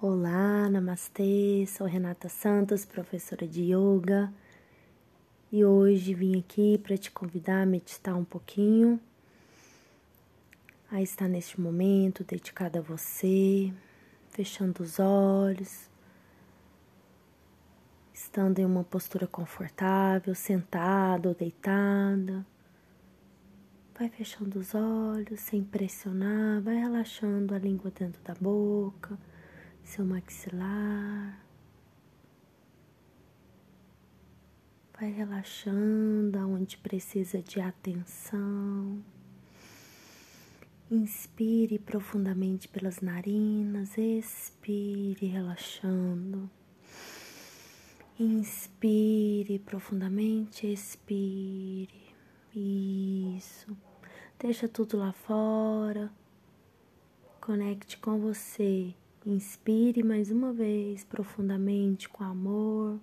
Olá, namastê. Sou Renata Santos, professora de yoga, e hoje vim aqui para te convidar a meditar um pouquinho, a estar neste momento dedicado a você, fechando os olhos, estando em uma postura confortável, sentada ou deitada. Vai fechando os olhos sem pressionar, vai relaxando a língua dentro da boca, seu maxilar. Vai relaxando aonde precisa de atenção. Inspire profundamente pelas narinas, expire relaxando. Inspire profundamente, expire. Isso. Deixa tudo lá fora. Conecte com você. Inspire mais uma vez profundamente com amor.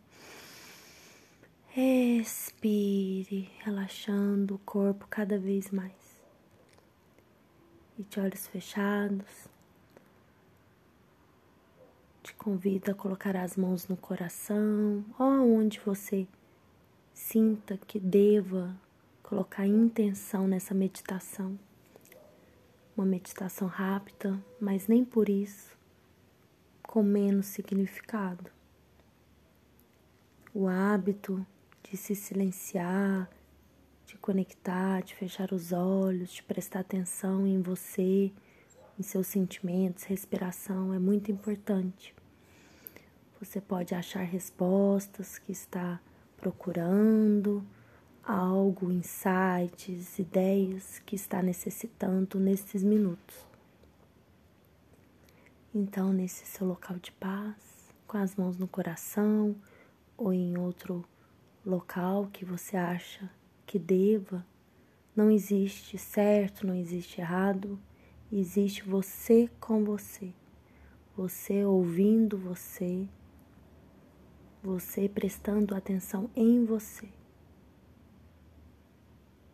Expire, relaxando o corpo cada vez mais. E de olhos fechados, te convido a colocar as mãos no coração ou aonde você sinta que deva colocar intenção nessa meditação. Uma meditação rápida, mas nem por isso com menos significado. O hábito de se silenciar, de conectar, de fechar os olhos, de prestar atenção em você, em seus sentimentos, respiração é muito importante. Você pode achar respostas que está procurando, algo, insights, ideias que está necessitando nesses minutos. Então, nesse seu local de paz, com as mãos no coração ou em outro local que você acha que deva, não existe certo, não existe errado, existe você com você, você ouvindo você, você prestando atenção em você.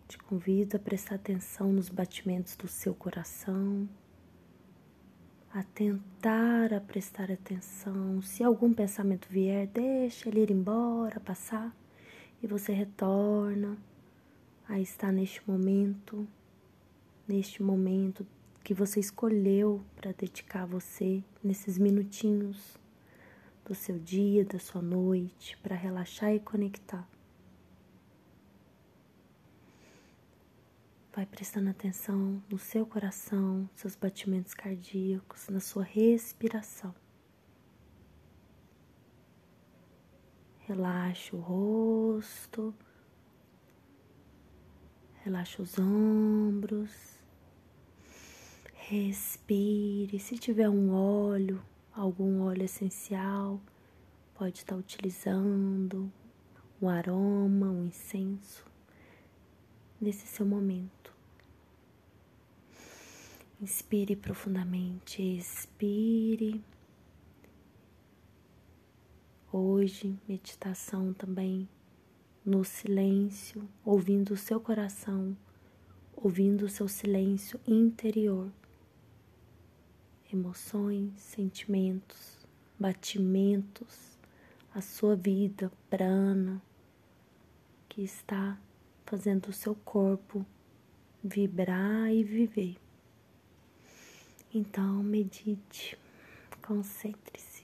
Te convido a prestar atenção nos batimentos do seu coração, a tentar a prestar atenção. Se algum pensamento vier, deixa ele ir embora, passar, e você retorna a estar neste momento, neste momento que você escolheu para dedicar a você nesses minutinhos do seu dia, da sua noite, para relaxar e conectar. Vai prestando atenção no seu coração, seus batimentos cardíacos, na sua respiração. Relaxa o rosto, relaxa os ombros, respire. Se tiver um óleo, algum óleo essencial, pode estar utilizando um aroma, um incenso nesse seu momento. Inspire profundamente, expire. Hoje, meditação também no silêncio, ouvindo o seu coração, ouvindo o seu silêncio interior. Emoções, sentimentos, batimentos, a sua vida prana que está fazendo o seu corpo vibrar e viver. Então, medite, concentre-se.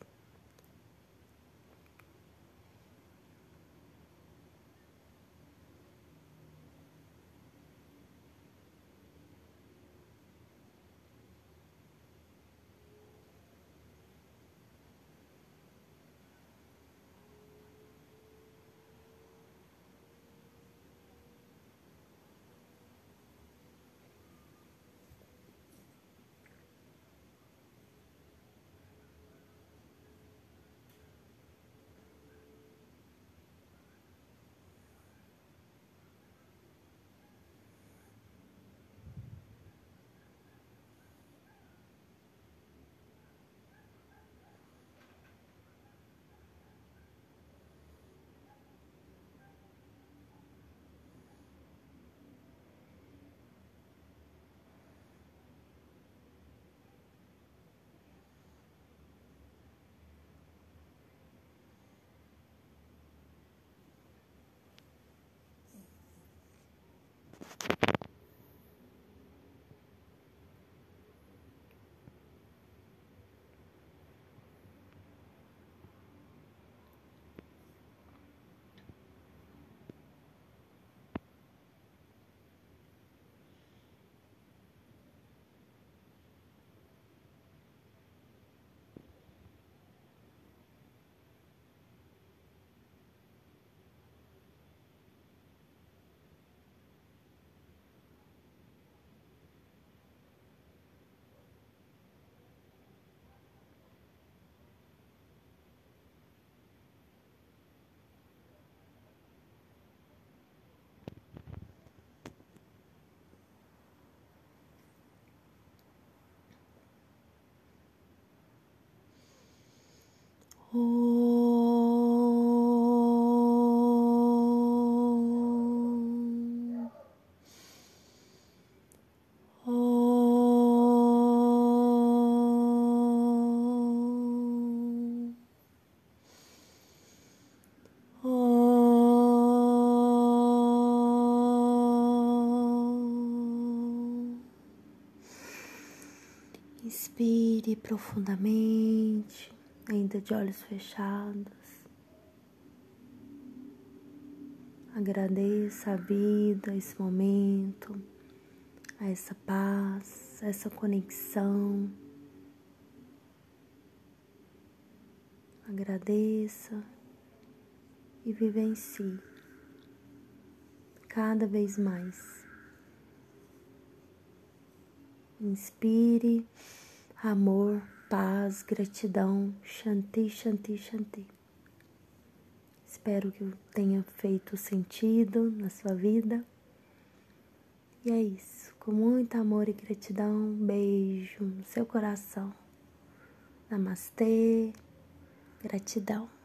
Inspire profundamente, ainda de olhos fechados. Agradeça a vida, esse momento, a essa paz, a essa conexão. Agradeça e vivencie cada vez mais. Inspire amor, paz, gratidão, Shanti, Shanti, Shanti. Espero que tenha feito sentido na sua vida. E é isso. Com muito amor e gratidão, beijo no seu coração. Namastê, gratidão.